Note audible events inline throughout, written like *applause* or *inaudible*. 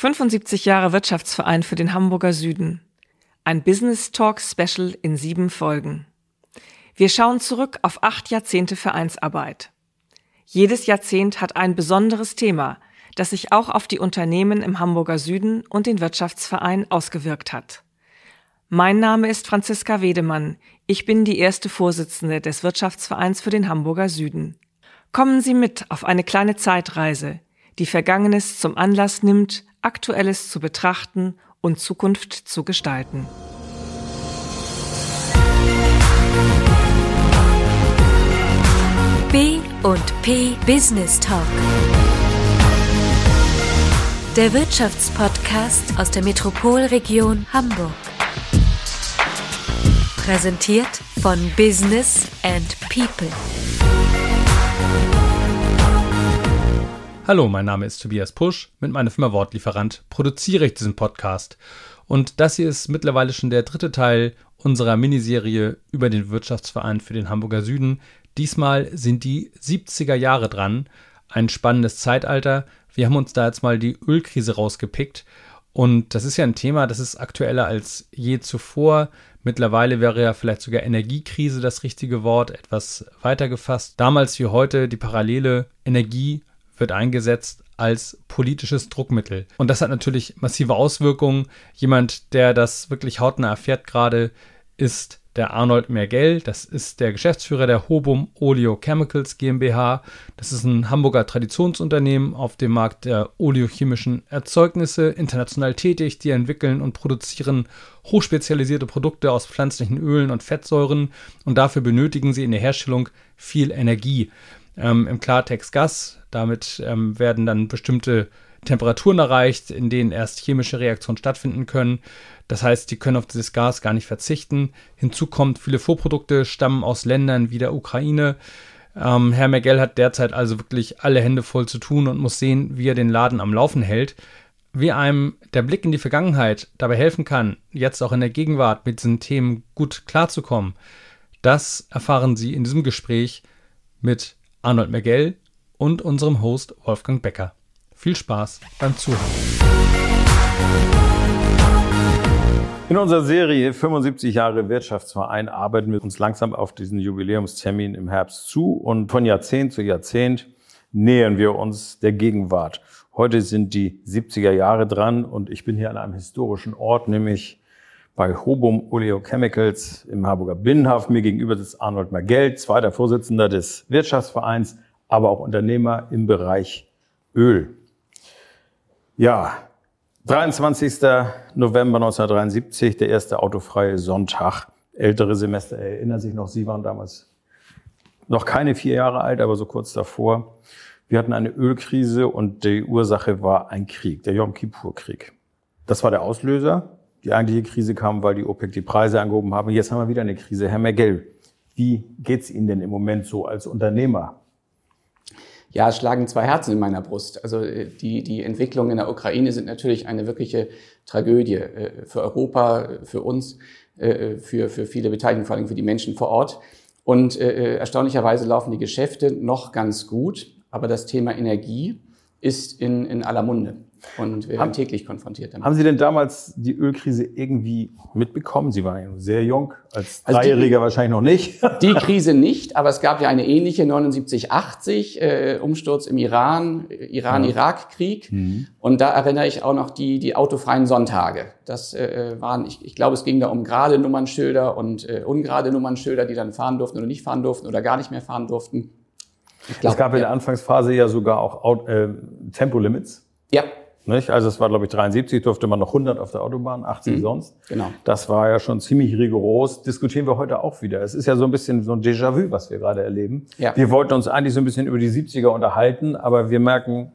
75 Jahre Wirtschaftsverein für den Hamburger Süden. Ein Business Talk Special in sieben Folgen. Wir schauen zurück auf acht Jahrzehnte Vereinsarbeit. Jedes Jahrzehnt hat ein besonderes Thema, das sich auch auf die Unternehmen im Hamburger Süden und den Wirtschaftsverein ausgewirkt hat. Mein Name ist Franziska Wedemann. Ich bin die erste Vorsitzende des Wirtschaftsvereins für den Hamburger Süden. Kommen Sie mit auf eine kleine Zeitreise, die Vergangenes zum Anlass nimmt, Aktuelles zu betrachten und Zukunft zu gestalten. B und P Business Talk. Der Wirtschaftspodcast aus der Metropolregion Hamburg. Präsentiert von Business and People. Hallo, mein Name ist Tobias Pusch. Mit meiner Firma Wortlieferant produziere ich diesen Podcast. Und das hier ist mittlerweile schon der dritte Teil unserer Miniserie über den Wirtschaftsverein für den Hamburger Süden. Diesmal sind die 70er Jahre dran. Ein spannendes Zeitalter. Wir haben uns da jetzt mal die Ölkrise rausgepickt. Und das ist ja ein Thema, das ist aktueller als je zuvor. Mittlerweile wäre ja vielleicht sogar Energiekrise das richtige Wort, etwas weiter gefasst. Damals wie heute die Parallele Energie wird eingesetzt als politisches Druckmittel. Und das hat natürlich massive Auswirkungen. Jemand, der das wirklich hautnah erfährt gerade, ist der Arnold Mergell. Das ist der Geschäftsführer der Hobum Oleochemicals GmbH. Das ist ein Hamburger Traditionsunternehmen auf dem Markt der oleochemischen Erzeugnisse, international tätig. Die entwickeln und produzieren hochspezialisierte Produkte aus pflanzlichen Ölen und Fettsäuren und dafür benötigen sie in der Herstellung viel Energie. Ähm, Im Klartext Gas. Damit ähm, werden dann bestimmte Temperaturen erreicht, in denen erst chemische Reaktionen stattfinden können. Das heißt, die können auf dieses Gas gar nicht verzichten. Hinzu kommt, viele Vorprodukte stammen aus Ländern wie der Ukraine. Ähm, Herr Mergel hat derzeit also wirklich alle Hände voll zu tun und muss sehen, wie er den Laden am Laufen hält. Wie einem der Blick in die Vergangenheit dabei helfen kann, jetzt auch in der Gegenwart mit diesen Themen gut klarzukommen, das erfahren Sie in diesem Gespräch mit Arnold Mergel und unserem Host Wolfgang Becker. Viel Spaß beim Zuhören. In unserer Serie 75 Jahre Wirtschaftsverein arbeiten wir uns langsam auf diesen Jubiläumstermin im Herbst zu und von Jahrzehnt zu Jahrzehnt nähern wir uns der Gegenwart. Heute sind die 70er Jahre dran und ich bin hier an einem historischen Ort, nämlich bei Hobum Oleochemicals im Harburger Binnenhafen. Mir gegenüber sitzt Arnold Magell, zweiter Vorsitzender des Wirtschaftsvereins, aber auch Unternehmer im Bereich Öl. Ja, 23. November 1973, der erste autofreie Sonntag. Ältere Semester erinnern sich noch, Sie waren damals noch keine vier Jahre alt, aber so kurz davor. Wir hatten eine Ölkrise und die Ursache war ein Krieg, der Yom Kippur-Krieg. Das war der Auslöser. Die eigentliche Krise kam, weil die OPEC die Preise angehoben haben. Jetzt haben wir wieder eine Krise. Herr Mergel, wie geht's Ihnen denn im Moment so als Unternehmer? Ja, es schlagen zwei Herzen in meiner Brust. Also äh, die, die Entwicklungen in der Ukraine sind natürlich eine wirkliche Tragödie äh, für Europa, für uns, äh, für, für viele Beteiligten, vor allem für die Menschen vor Ort. Und erstaunlicherweise laufen die Geschäfte noch ganz gut, aber das Thema Energie ist in, in aller Munde. Und wir werden täglich konfrontiert damit. Haben Sie denn damals die Ölkrise irgendwie mitbekommen? Sie waren ja sehr jung, als also Dreijähriger die, wahrscheinlich noch nicht. *laughs* Die Krise nicht, aber es gab ja eine ähnliche 79-80, äh, Umsturz im Iran, Iran-Irak-Krieg. Mhm. Und da erinnere ich auch noch die, die autofreien Sonntage. Das äh, waren, ich, ich glaube, es ging da um gerade Nummernschilder und äh, ungerade Nummernschilder, die dann fahren durften oder nicht fahren durften oder gar nicht mehr fahren durften. Glaub, es gab in der Anfangsphase ja sogar auch äh, Tempolimits. Ja. Nicht? Also es war, glaube ich, 73 durfte man noch 100 auf der Autobahn, 80 mhm. sonst. Genau. Das war ja schon ziemlich rigoros. Diskutieren wir heute auch wieder. Es ist ja so ein bisschen so ein Déjà-vu, was wir gerade erleben. Ja. Wir wollten uns eigentlich so ein bisschen über die 70er unterhalten, aber wir merken,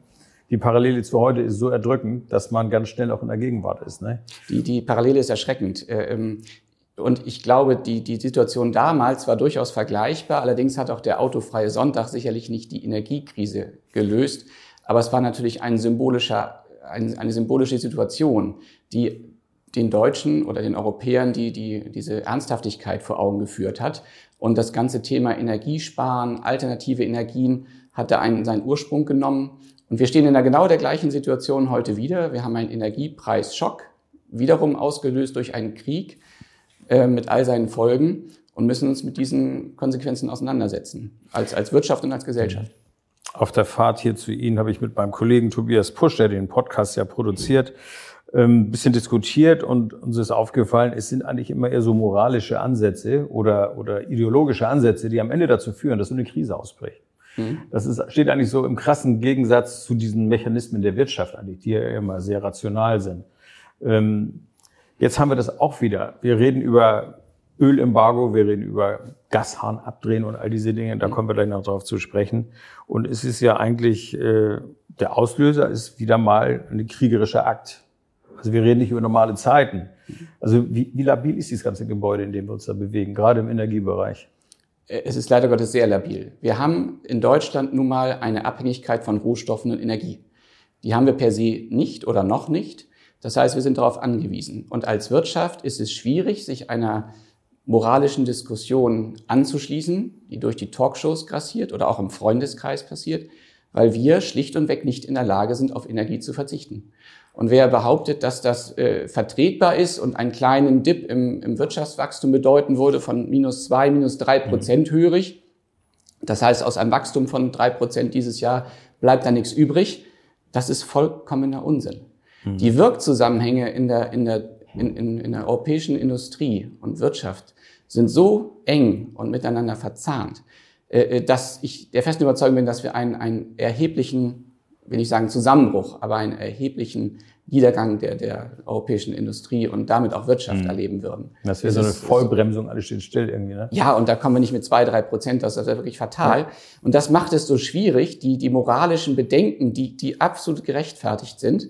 die Parallele zu heute ist so erdrückend, dass man ganz schnell auch in der Gegenwart ist. Ne? Die, die Parallele ist erschreckend. Äh, ähm, und ich glaube, die, die Situation damals war durchaus vergleichbar. Allerdings hat auch der autofreie Sonntag sicherlich nicht die Energiekrise gelöst. Aber es war natürlich ein symbolischer ein, eine symbolische Situation, die den Deutschen oder den Europäern die, die diese Ernsthaftigkeit vor Augen geführt hat. Und das ganze Thema Energiesparen, alternative Energien hatte einen, seinen Ursprung genommen. Und wir stehen in der genau der gleichen Situation heute wieder. Wir haben einen Energiepreisschock, wiederum ausgelöst durch einen Krieg äh, mit all seinen Folgen und müssen uns mit diesen Konsequenzen auseinandersetzen, als, als Wirtschaft und als Gesellschaft. Auf der Fahrt hier zu Ihnen habe ich mit meinem Kollegen Tobias Pusch, der den Podcast ja produziert, ähm, ein bisschen diskutiert und uns ist aufgefallen, es sind eigentlich immer eher so moralische Ansätze oder, oder ideologische Ansätze, die am Ende dazu führen, dass so eine Krise ausbricht. Mhm. Das ist, steht eigentlich so im krassen Gegensatz zu diesen Mechanismen der Wirtschaft eigentlich, die ja immer sehr rational sind. Ähm, jetzt haben wir das auch wieder. Wir reden über Ölembargo, wir reden über Gashahn abdrehen und all diese Dinge. Da mhm. kommen wir gleich noch drauf zu sprechen. Und es ist ja eigentlich, äh, der Auslöser ist wieder mal ein kriegerischer Akt. Also wir reden nicht über normale Zeiten. Also wie, wie labil ist dieses ganze Gebäude, in dem wir uns da bewegen, gerade im Energiebereich? Es ist leider Gottes sehr labil. Wir haben in Deutschland nun mal eine Abhängigkeit von Rohstoffen und Energie. Die haben wir per se nicht oder noch nicht. Das heißt, wir sind darauf angewiesen. Und als Wirtschaft ist es schwierig, sich einer moralischen Diskussion anzuschließen, die durch die Talkshows grassiert oder auch im Freundeskreis passiert, weil wir schlicht und weg nicht in der Lage sind, auf Energie zu verzichten. Und wer behauptet, dass das äh, vertretbar ist und einen kleinen Dip im, im Wirtschaftswachstum bedeuten würde von minus zwei, minus drei mhm. Prozent mhm. hörig, das heißt, aus einem Wachstum von drei Prozent dieses Jahr bleibt da nichts übrig, das ist vollkommener Unsinn. Mhm. Die Wirkzusammenhänge in der, in, der, in, in, in der europäischen Industrie und Wirtschaft sind so eng und miteinander verzahnt, äh, äh, dass ich der festen Überzeugung bin, dass wir einen, einen erheblichen will ich sagen Zusammenbruch, aber einen erheblichen Niedergang der, der europäischen Industrie und damit auch Wirtschaft mhm. erleben würden. Das wäre so eine Vollbremsung, alles steht still irgendwie, ne? Ja, und da kommen wir nicht mit zwei, drei Prozent, das ist wirklich fatal. Ja. Und das macht es so schwierig, die, die moralischen Bedenken, die, die absolut gerechtfertigt sind,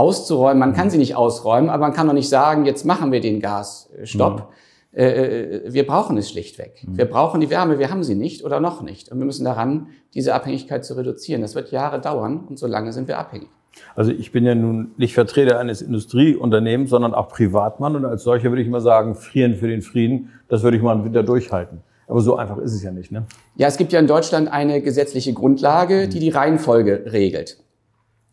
auszuräumen. Man mhm. kann sie nicht ausräumen, aber man kann doch nicht sagen, jetzt machen wir den Gasstopp. Mhm äh, äh, wir brauchen es schlichtweg. Mhm. Wir brauchen die Wärme, wir haben sie nicht oder noch nicht. Und wir müssen daran, diese Abhängigkeit zu reduzieren. Das wird Jahre dauern und so lange sind wir abhängig. Also ich bin ja nun nicht Vertreter eines Industrieunternehmens, sondern auch Privatmann und als solcher würde ich mal sagen, frieren für den Frieden, das würde ich mal einen Winter durchhalten. Aber so einfach ist es ja nicht, ne? Ja, es gibt ja in Deutschland eine gesetzliche Grundlage, die die Reihenfolge regelt.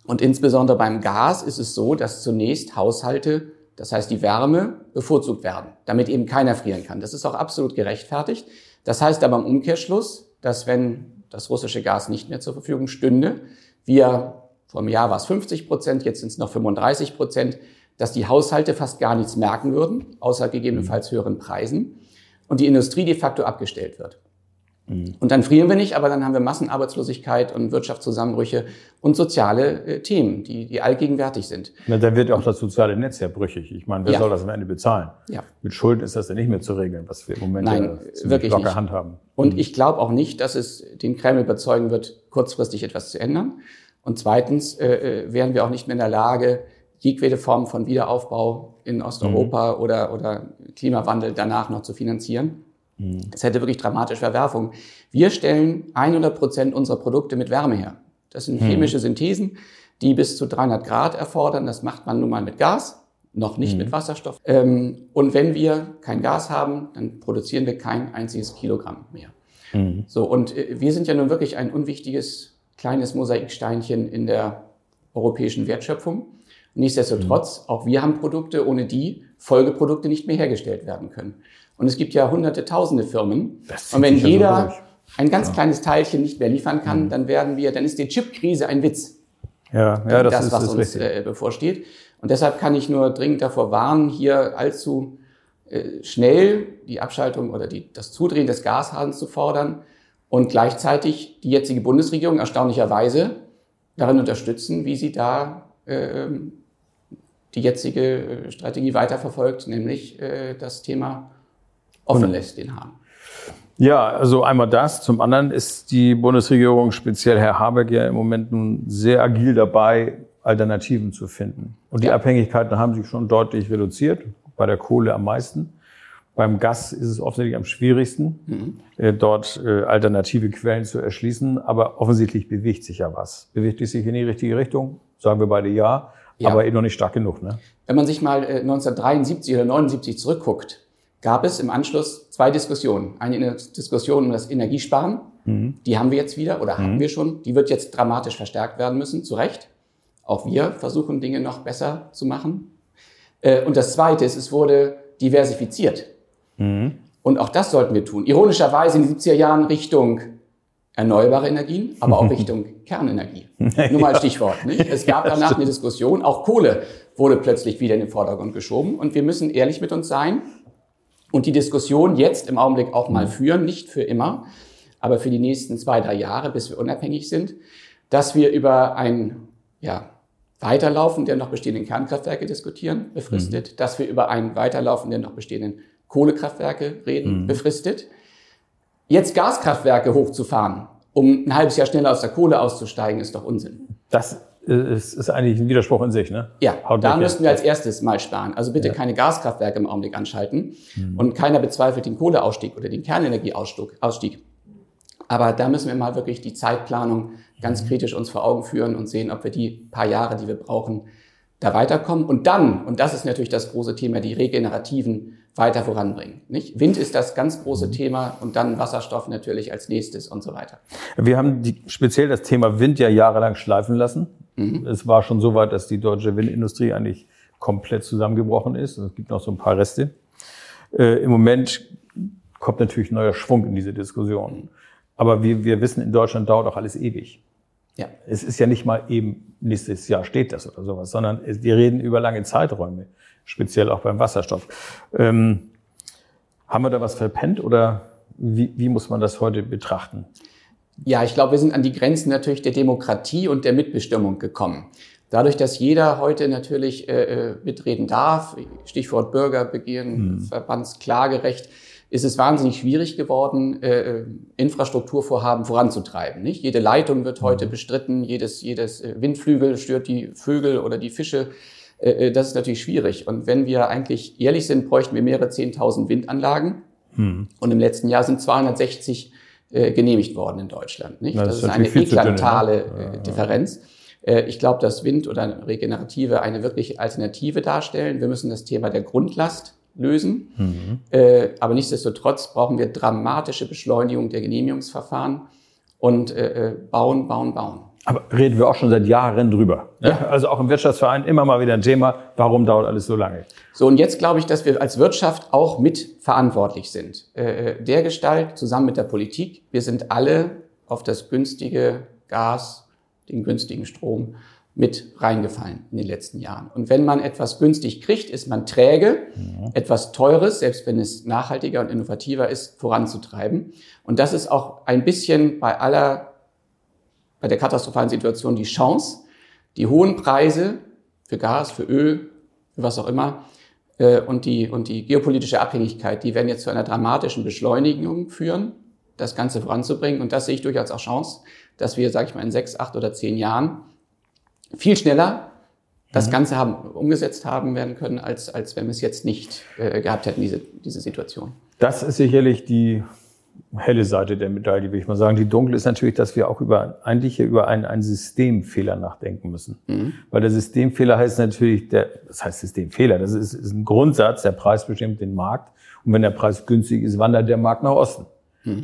Und insbesondere beim Gas ist es so, dass zunächst Haushalte das heißt, die Wärme bevorzugt werden, damit eben keiner frieren kann. Das ist auch absolut gerechtfertigt. Das heißt aber im Umkehrschluss, dass wenn das russische Gas nicht mehr zur Verfügung stünde, wir vor einem Jahr war es 50 Prozent, jetzt sind es noch 35 Prozent, dass die Haushalte fast gar nichts merken würden, außer gegebenenfalls höheren Preisen, und die Industrie de facto abgestellt wird. Mhm. Und dann frieren wir nicht, aber dann haben wir Massenarbeitslosigkeit und Wirtschaftszusammenbrüche und soziale äh, Themen, die, die allgegenwärtig sind. Na, dann wird auch das soziale Netz ja brüchig. Ich meine, wer ja. soll das am Ende bezahlen? Ja. Mit Schulden ist das ja nicht mehr zu regeln, was wir im Moment Nein, ja wirklich locker nicht. handhaben. Und mhm. ich glaube auch nicht, dass es den Kreml überzeugen wird, kurzfristig etwas zu ändern. Und zweitens äh, äh wären wir auch nicht mehr in der Lage, jegwede Form von Wiederaufbau in Osteuropa mhm. oder, oder Klimawandel danach noch zu finanzieren. Es hätte wirklich dramatische Verwerfungen. Wir stellen 100 Prozent unserer Produkte mit Wärme her. Das sind mhm. chemische Synthesen, die bis zu 300 Grad erfordern. Das macht man nun mal mit Gas, noch nicht mhm. mit Wasserstoff. Ähm, und wenn wir kein Gas haben, dann produzieren wir kein einziges Kilogramm mehr. Mhm. So, und äh, wir sind ja nun wirklich ein unwichtiges kleines Mosaiksteinchen in der europäischen Wertschöpfung. Nichtsdestotrotz, mhm. auch wir haben Produkte, ohne die Folgeprodukte nicht mehr hergestellt werden können. Und es gibt ja hunderte, tausende Firmen. Und wenn jeder ein ganz ja. kleines Teilchen nicht mehr liefern kann, mhm. dann werden wir, dann ist die Chipkrise ein Witz. Ja, ja, das, das ist was ist uns äh, bevorsteht. Und deshalb kann ich nur dringend davor warnen, hier allzu äh, schnell die Abschaltung oder die, das Zudrehen des Gashahns zu fordern und gleichzeitig die jetzige Bundesregierung erstaunlicherweise darin unterstützen, wie sie da äh, die jetzige äh, Strategie weiterverfolgt, nämlich äh, das Thema offen lässt, den Hahn. Ja, also einmal das. Zum anderen ist die Bundesregierung, speziell Herr Habeck, ja im Moment nun sehr agil dabei, Alternativen zu finden. Und die ja. Abhängigkeiten haben sich schon deutlich reduziert, bei der Kohle am meisten. Beim Gas ist es offensichtlich am schwierigsten, mhm. Äh, dort äh, alternative Quellen zu erschließen. Aber offensichtlich bewegt sich ja was. Bewegt es sich in die richtige Richtung? Sagen wir beide ja, ja. aber eben noch nicht stark genug. Ne? Wenn man sich mal 1973 äh, oder 79 zurückguckt, gab es im Anschluss zwei Diskussionen. Eine Diskussion um das Energiesparen Die haben wir jetzt wieder oder haben wir schon. Die wird jetzt dramatisch verstärkt werden müssen, zu Recht. Auch wir versuchen Dinge noch besser zu machen. Äh, Und das Zweite ist, es wurde diversifiziert. Und auch das sollten wir tun. Ironischerweise in den 70er Jahren Richtung erneuerbare Energien, aber auch *laughs* Richtung Kernenergie. *laughs* Nur mal ein Stichwort. Nicht? Es gab danach eine Diskussion. Auch Kohle wurde plötzlich wieder in den Vordergrund geschoben. Und wir müssen ehrlich mit uns sein und die Diskussion jetzt im Augenblick auch mal führen, nicht für immer, aber für die nächsten zwei, drei Jahre, bis wir unabhängig sind, dass wir über ein ja, Weiterlaufen der noch bestehenden Kernkraftwerke diskutieren, befristet, dass wir über ein Weiterlaufen der noch bestehenden Kohlekraftwerke reden, befristet. Jetzt Gaskraftwerke hochzufahren, um ein halbes Jahr schneller aus der Kohle auszusteigen, ist doch Unsinn. Das ist, ist eigentlich ein Widerspruch in sich, ne? Ja, Haut da müssten wir als erstes mal sparen. Also bitte keine Gaskraftwerke im Augenblick anschalten. Und keiner bezweifelt den Kohleausstieg oder den Kernenergieausstieg. Ausstieg. Aber da müssen wir mal wirklich die Zeitplanung ganz kritisch uns vor Augen führen und sehen, ob wir die paar Jahre, die wir brauchen, da weiterkommen. Und dann, und das ist natürlich das große Thema, die regenerativen weiter voranbringen. Nicht? Wind ist das ganz große Thema und dann Wasserstoff natürlich als nächstes und so weiter. Wir haben die, speziell das Thema Wind ja jahrelang schleifen lassen. Es war schon so weit, dass die deutsche Windindustrie eigentlich komplett zusammengebrochen ist. Es gibt noch so ein paar Reste. Äh, Im Moment kommt natürlich neuer Schwung in diese Diskussion. Aber wir, wir wissen, in Deutschland dauert auch alles ewig. Ja. Es ist ja nicht mal eben nächstes Jahr steht das oder sowas, sondern wir reden über lange Zeiträume, speziell auch beim Wasserstoff. Ähm, haben wir da was verpennt oder wie, wie muss man das heute betrachten? Ja, ich glaube, wir sind an die Grenzen natürlich der Demokratie und der Mitbestimmung gekommen. Dadurch, dass jeder heute natürlich äh, äh, mitreden darf, Stichwort Bürgerbegehren, Verbandsklagerecht, ist es wahnsinnig schwierig geworden, äh, äh, Infrastrukturvorhaben voranzutreiben. Nicht? Jede Leitung wird heute bestritten, jedes, jedes äh, Windflügel stört die Vögel oder die Fische. Äh, das ist natürlich schwierig. Und wenn wir eigentlich ehrlich sind, bräuchten wir mehrere 10.000 Windanlagen. Und im letzten Jahr sind 260 äh, genehmigt worden in Deutschland. Nicht? Na, Das, das ist eine dünn, ne? eklatale Ja, Differenz. Ich glaube, dass Wind oder Regenerative eine wirkliche Alternative darstellen. Wir müssen das Thema der Grundlast lösen. Mhm. Äh, Aber nichtsdestotrotz brauchen wir dramatische Beschleunigung der Genehmigungsverfahren und äh, äh, bauen, bauen, bauen. Aber reden wir auch schon seit Jahren drüber. Ja. Also auch im Wirtschaftsverein immer mal wieder ein Thema, warum dauert alles so lange? So, und jetzt glaube ich, dass wir als Wirtschaft auch mit verantwortlich sind. Äh, der Gestalt zusammen mit der Politik. Wir sind alle auf das günstige Gas, den günstigen Strom mit reingefallen in den letzten Jahren. Und wenn man etwas günstig kriegt, ist man träge, etwas Teures, selbst wenn es nachhaltiger und innovativer ist, voranzutreiben. Und das ist auch ein bisschen bei aller, bei der katastrophalen Situation die Chance, die hohen Preise für Gas, für Öl, für was auch immer, äh, und die, und die geopolitische Abhängigkeit, die werden jetzt zu einer dramatischen Beschleunigung führen, das Ganze voranzubringen. Und das sehe ich durchaus auch Chance, dass wir, sage ich mal, in sechs, acht oder zehn Jahren viel schneller das Ganze haben, umgesetzt haben werden können, als, als wenn wir es jetzt nicht äh, gehabt hätten, diese, diese Situation. Das ist sicherlich die helle Seite der Medaille, würde ich mal sagen. Die dunkle ist natürlich, dass wir auch über, eigentlich hier über einen, einen Systemfehler nachdenken müssen. Weil der Systemfehler heißt natürlich, der, das heißt Systemfehler, das ist, ist ein Grundsatz, der Preis bestimmt den Markt. Und wenn der Preis günstig ist, wandert der Markt nach Osten.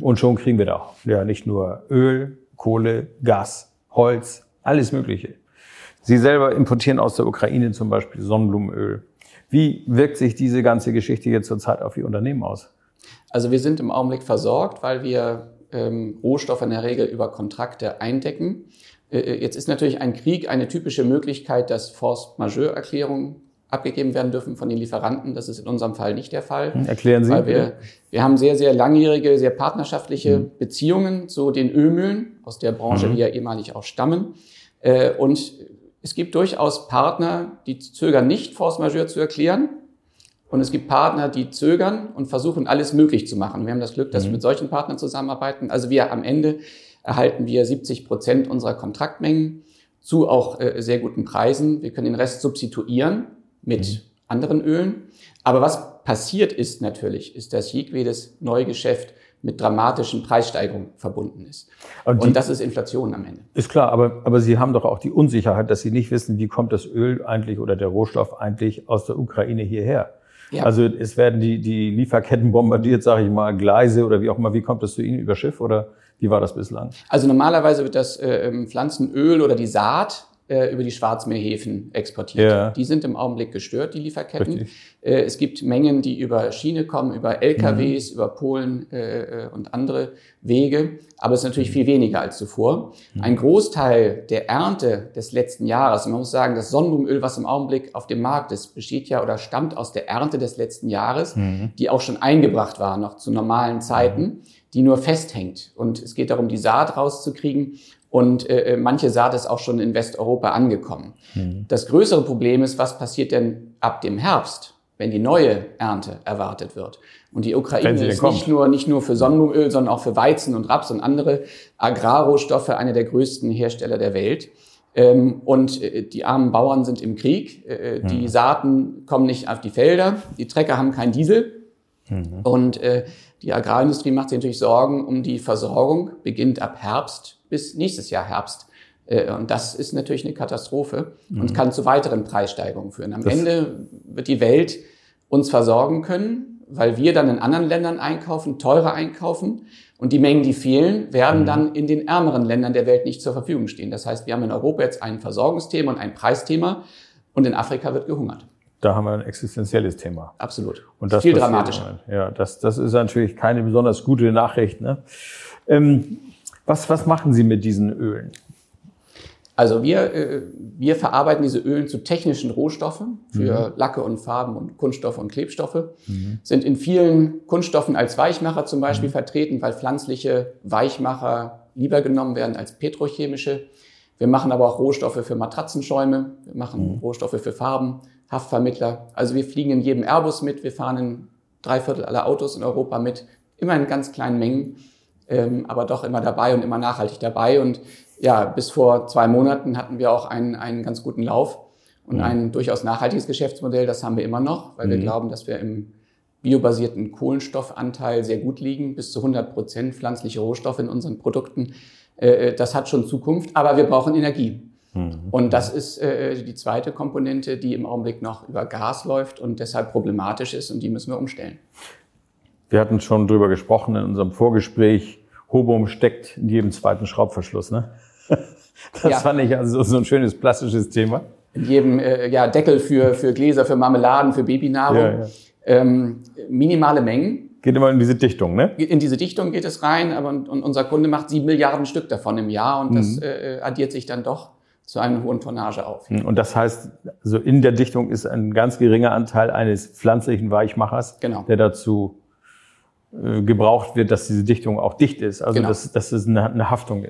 Und schon kriegen wir da ja nicht nur Öl, Kohle, Gas, Holz, alles Mögliche. Sie selber importieren aus der Ukraine zum Beispiel Sonnenblumenöl. Wie wirkt sich diese ganze Geschichte jetzt zurzeit auf Ihr Unternehmen aus? Also wir sind im Augenblick versorgt, weil wir ähm, Rohstoffe in der Regel über Kontrakte eindecken. Äh, jetzt ist natürlich ein Krieg eine typische Möglichkeit, dass Force-Majeure-Erklärungen abgegeben werden dürfen von den Lieferanten. Das ist in unserem Fall nicht der Fall. Erklären Sie. Weil wir, wir haben sehr, sehr langjährige, sehr partnerschaftliche Beziehungen zu den Ölmühlen, aus der Branche wir ja ehemalig auch stammen. Äh, Und es gibt durchaus Partner, die zögern nicht, Force Majeure zu erklären. Und es gibt Partner, die zögern und versuchen, alles möglich zu machen. Wir haben das Glück, dass wir mit solchen Partnern zusammenarbeiten. Also wir am Ende erhalten wir 70 Prozent unserer Kontraktmengen zu auch äh, sehr guten Preisen. Wir können den Rest substituieren mit anderen Ölen. Aber was passiert ist natürlich, ist, dass jedes Neugeschäft mit dramatischen Preissteigerungen verbunden ist. Und Und, die- das ist Inflation am Ende. Ist klar, aber, aber Sie haben doch auch die Unsicherheit, dass Sie nicht wissen, wie kommt das Öl eigentlich oder der Rohstoff eigentlich aus der Ukraine hierher. Ja. Also es werden die, die Lieferketten bombardiert, sage ich mal, Gleise oder wie auch immer. Wie kommt das zu Ihnen über Schiff oder Wie war das bislang? Also normalerweise wird das äh, ähm, Pflanzenöl oder die Saat äh, über die Schwarzmeerhäfen exportiert. Ja. Die sind im Augenblick gestört, die Lieferketten. Richtig. Äh, es gibt Mengen, die über Schiene kommen, über LKWs, über Polen äh, und andere Wege. Aber es ist natürlich viel weniger als zuvor. Ein Großteil der Ernte des letzten Jahres, man muss sagen, das Sonnenblumenöl, was im Augenblick auf dem Markt ist, besteht ja oder stammt aus der Ernte des letzten Jahres, die auch schon eingebracht war, noch zu normalen Zeiten, die nur festhängt. Und es geht darum, die Saat rauszukriegen. Und äh, manche Saat ist auch schon in Westeuropa angekommen. Das größere Problem ist, was passiert denn ab dem Herbst, wenn die neue Ernte erwartet wird? Und die Ukraine ist kommt. nicht nur, nicht nur für Sonnenblumenöl, sondern auch für Weizen und Raps und andere Agrarrohstoffe einer der größten Hersteller der Welt. Ähm, und äh, die armen Bauern sind im Krieg. Äh, Die Saaten kommen nicht auf die Felder. Die Trecker haben keinen Diesel. Und äh, die Agrarindustrie macht sich natürlich Sorgen um die Versorgung, beginnt ab Herbst bis nächstes Jahr Herbst. Äh, Und das ist natürlich eine Katastrophe und kann zu weiteren Preissteigerungen führen. Am Ende wird die Welt uns versorgen können, weil wir dann in anderen Ländern einkaufen, teurer einkaufen. Und die Mengen, die fehlen, werden dann in den ärmeren Ländern der Welt nicht zur Verfügung stehen. Das heißt, wir haben in Europa jetzt ein Versorgungsthema und ein Preisthema und in Afrika wird gehungert. Da haben wir ein existenzielles Thema. Absolut. Und das Viel passiert dramatischer. Ja, das, das ist natürlich keine besonders gute Nachricht. Ne? Ähm, was, was machen Sie mit diesen Ölen? Also wir, äh, wir verarbeiten diese Ölen zu technischen Rohstoffen für Lacke und Farben und Kunststoffe und Klebstoffe. Sind in vielen Kunststoffen als Weichmacher zum Beispiel vertreten, weil pflanzliche Weichmacher lieber genommen werden als petrochemische. Wir machen aber auch Rohstoffe für Matratzenschäume. Wir machen Rohstoffe für Farben, Haftvermittler. Also wir fliegen in jedem Airbus mit. Wir fahren in drei Viertel aller Autos in Europa mit. Immer in ganz kleinen Mengen ähm, aber doch immer dabei und immer nachhaltig dabei. Und ja, bis vor zwei Monaten hatten wir auch einen, einen ganz guten Lauf und ein durchaus nachhaltiges Geschäftsmodell. Das haben wir immer noch, weil wir glauben, dass wir im biobasierten Kohlenstoffanteil sehr gut liegen, bis zu 100 Prozent pflanzliche Rohstoffe in unseren Produkten. Äh, Das hat schon Zukunft, aber wir brauchen Energie. Und das ist äh, die zweite Komponente, die im Augenblick noch über Gas läuft und deshalb problematisch ist und die müssen wir umstellen. Wir hatten schon drüber gesprochen in unserem Vorgespräch. Hobum steckt in jedem zweiten Schraubverschluss. Ne? *laughs* Das Ja. fand ich also so ein schönes plastisches Thema. in jedem äh, ja, Deckel für, für Gläser, für Marmeladen, für Babynahrung. Ja, ja. Ähm, minimale Mengen. Geht immer in diese Dichtung, ne? In diese Dichtung geht es rein, aber und, und unser Kunde macht sieben Milliarden Stück davon im Jahr und Mhm. das äh, addiert sich dann doch zu einer hohen Tonnage auf. Und das heißt, also in der Dichtung ist ein ganz geringer Anteil eines pflanzlichen Weichmachers, Genau. der dazu äh, gebraucht wird, dass diese Dichtung auch dicht ist. Also Genau. das, das ist eine, eine Haftung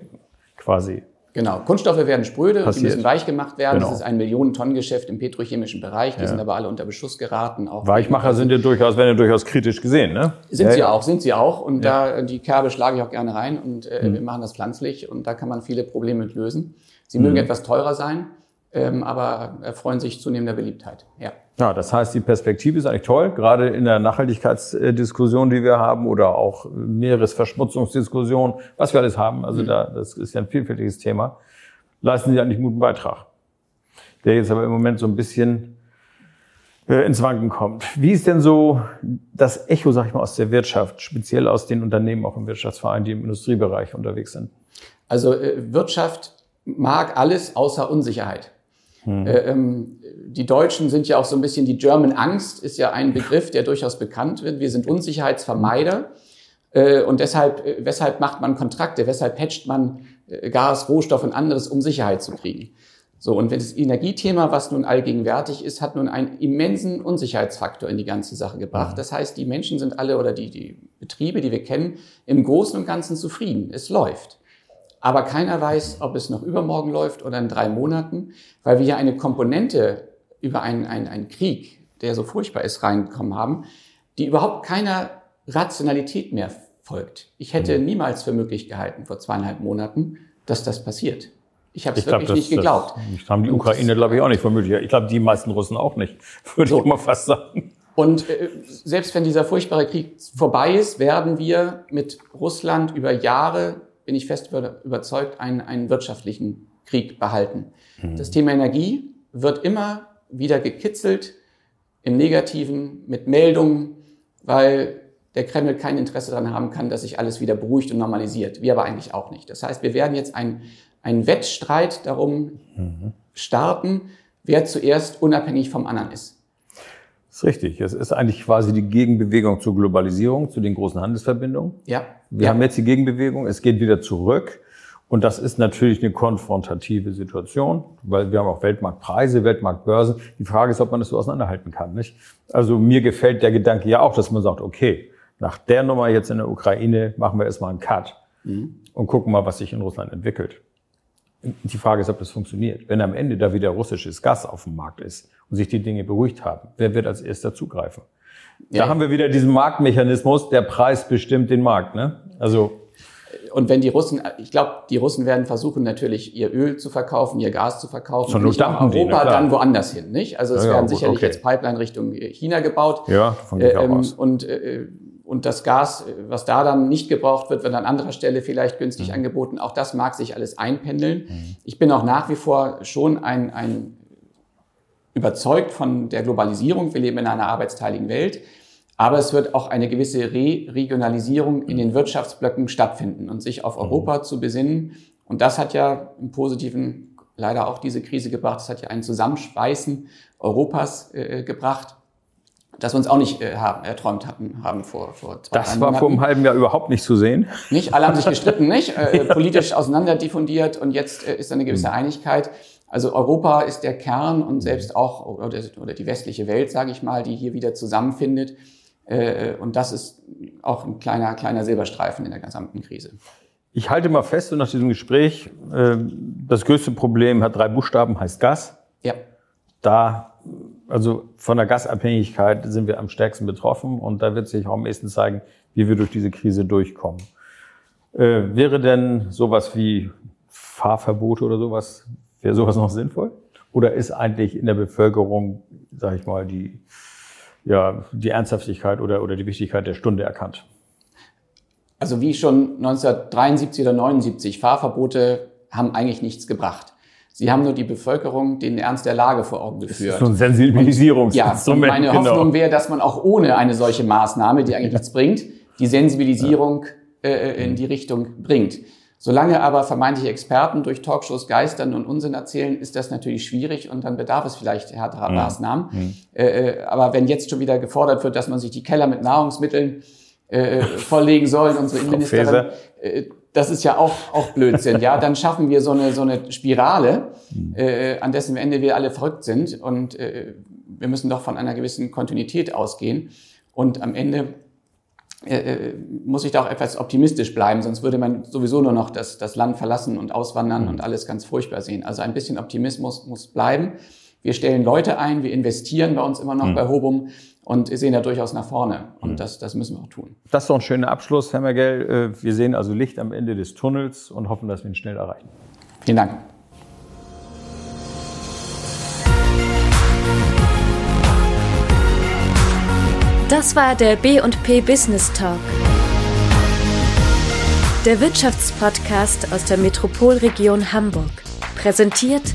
quasi. Genau. Kunststoffe werden spröde, die Passiert. müssen weich gemacht werden. Genau. Das ist ein Millionen-Tonnen-Geschäft im petrochemischen Bereich. Die sind aber alle unter Beschuss geraten. Auch Weichmacher sind ja durchaus, werden ja durchaus kritisch gesehen, ne? Sind ja, sie ja. auch, sind sie auch. Und da die Kerbe schlage ich auch gerne rein und äh, Mhm. wir machen das pflanzlich und da kann man viele Probleme mit lösen. Sie Mhm. mögen etwas teurer sein, ähm, aber erfreuen sich zunehmender Beliebtheit. Ja. Ja, das heißt, die Perspektive ist eigentlich toll, gerade in der Nachhaltigkeitsdiskussion, die wir haben, oder auch Meeresverschmutzungsdiskussion, was wir alles haben. Also da, das ist ja ein vielfältiges Thema. Leisten Sie eigentlich einen guten Beitrag, der jetzt aber im Moment so ein bisschen äh, ins Wanken kommt. Wie ist denn so das Echo, sag ich mal, aus der Wirtschaft, speziell aus den Unternehmen, auch im Wirtschaftsverein, die im Industriebereich unterwegs sind? Also äh, Wirtschaft mag alles außer Unsicherheit. Äh, ähm, die Deutschen sind ja auch so ein bisschen, die German Angst ist ja ein Begriff, der durchaus bekannt wird. Wir sind Unsicherheitsvermeider. Äh, und deshalb, äh, weshalb macht man Kontrakte? Weshalb hatcht man äh, Gas, Rohstoff und anderes, um Sicherheit zu kriegen? So, und wenn das Energiethema, was nun allgegenwärtig ist, hat nun einen immensen Unsicherheitsfaktor in die ganze Sache gebracht. Das heißt, die Menschen sind alle oder die, die Betriebe, die wir kennen, im Großen und Ganzen zufrieden. Es läuft. Aber keiner weiß, ob es noch übermorgen läuft oder in drei Monaten, weil wir ja eine Komponente über einen, einen, einen Krieg, der so furchtbar ist, reingekommen haben, die überhaupt keiner Rationalität mehr folgt. Ich hätte niemals für möglich gehalten vor zweieinhalb Monaten, dass das passiert. Ich habe es wirklich nicht geglaubt. Das haben die Ukraine, glaube ich, auch nicht vermutlich. Ich glaube, die meisten Russen auch nicht, *laughs* würde So. ich mal fast sagen. Und äh, selbst wenn dieser furchtbare Krieg vorbei ist, werden wir mit Russland über Jahre, bin ich fest über, überzeugt, einen, einen wirtschaftlichen Krieg behalten. Das Thema Energie wird immer wieder gekitzelt im Negativen mit Meldungen, weil der Kreml kein Interesse daran haben kann, dass sich alles wieder beruhigt und normalisiert. Wir aber eigentlich auch nicht. Das heißt, wir werden jetzt einen, einen Wettstreit darum mhm. starten, wer zuerst unabhängig vom anderen ist. Das ist richtig. Es ist eigentlich quasi die Gegenbewegung zur Globalisierung, zu den großen Handelsverbindungen. Ja. Wir ja. haben jetzt die Gegenbewegung. Es geht wieder zurück. Und das ist natürlich eine konfrontative Situation, weil wir haben auch Weltmarktpreise, Weltmarktbörsen. Die Frage ist, ob man das so auseinanderhalten kann, nicht? Also mir gefällt der Gedanke ja auch, dass man sagt, okay, nach der Nummer jetzt in der Ukraine machen wir erstmal einen Cut mhm. und gucken mal, was sich in Russland entwickelt. Die Frage ist, ob das funktioniert. Wenn am Ende da wieder russisches Gas auf dem Markt ist und sich die Dinge beruhigt haben, wer wird als erster zugreifen? Ja. Da haben wir wieder diesen Marktmechanismus, der Preis bestimmt den Markt. Ne? Also und wenn die Russen, ich glaube, die Russen werden versuchen natürlich ihr Öl zu verkaufen, ihr Gas zu verkaufen, Schon nicht nach Europa, die, dann woanders hin, nicht? Also es ja, werden ja, sicherlich okay. jetzt Pipeline Richtung China gebaut. Ja, von äh, ähm, aus. Und äh, und das Gas, was da dann nicht gebraucht wird, wird an anderer Stelle vielleicht günstig mhm. angeboten. Auch das mag sich alles einpendeln. Mhm. Ich bin auch nach wie vor schon ein, ein überzeugt von der Globalisierung. Wir leben in einer arbeitsteiligen Welt. Aber es wird auch eine gewisse Re-Regionalisierung in den Wirtschaftsblöcken stattfinden und sich auf Europa mhm. zu besinnen. Und das hat ja im Positiven leider auch diese Krise gebracht. Es hat ja ein Zusammenschweißen Europas äh, gebracht das wir uns auch nicht äh, haben, erträumt hatten, haben vor, vor zwei Das war vor einem halben Jahr überhaupt nicht zu sehen. Nicht? Alle haben sich gestritten, nicht? *laughs* Äh, politisch auseinanderdiffundiert und jetzt äh, ist eine gewisse mhm. Einigkeit. Also Europa ist der Kern und selbst auch, oder, oder die westliche Welt, sage ich mal, die hier wieder zusammenfindet. Äh, und das ist auch ein kleiner, kleiner Silberstreifen in der gesamten Krise. Ich halte mal fest, und nach diesem Gespräch, äh, das größte Problem hat drei Buchstaben, heißt Gas. Ja. Da, also von der Gasabhängigkeit sind wir am stärksten betroffen und da wird sich auch am ehesten zeigen, wie wir durch diese Krise durchkommen. Äh, wäre denn sowas wie Fahrverbote oder sowas, wäre sowas noch sinnvoll? Oder ist eigentlich in der Bevölkerung, sage ich mal, die ja, die Ernsthaftigkeit oder, oder die Wichtigkeit der Stunde erkannt. Also wie schon 1973 oder 79, Fahrverbote haben eigentlich nichts gebracht. Sie haben nur die Bevölkerung den Ernst der Lage vor Augen geführt. Das ist so ein Sensibilisierungsinstrument. Ja, und meine genau. Hoffnung wäre, dass man auch ohne eine solche Maßnahme, die eigentlich *laughs* nichts bringt, die Sensibilisierung äh, äh in die Richtung bringt. Solange aber vermeintliche Experten durch Talkshows geistern und Unsinn erzählen, ist das natürlich schwierig und dann bedarf es vielleicht härterer mhm. Maßnahmen. Mhm. Äh, äh, aber wenn jetzt schon wieder gefordert wird, dass man sich die Keller mit Nahrungsmitteln äh, äh *laughs* volllegen soll, unsere Innenministerin, das ist ja auch, auch Blödsinn. ja, dann schaffen wir so eine, so eine Spirale, mhm. äh, an dessen Ende wir alle verrückt sind. Und äh, wir müssen doch von einer gewissen Kontinuität ausgehen. Und am Ende äh, äh, muss ich da auch etwas optimistisch bleiben, sonst würde man sowieso nur noch das, das Land verlassen und auswandern mhm. und alles ganz furchtbar sehen. Also ein bisschen Optimismus muss bleiben. Wir stellen Leute ein, wir investieren bei uns immer noch mhm. bei Hobum und sehen da durchaus nach vorne. Und mhm. das, das müssen wir auch tun. Das ist doch ein schöner Abschluss, Herr Mergel. Äh, wir sehen also Licht am Ende des Tunnels und hoffen, dass wir ihn schnell erreichen. Vielen Dank. Das war der B&P Business Talk. Der Wirtschaftspodcast aus der Metropolregion Hamburg. Präsentiert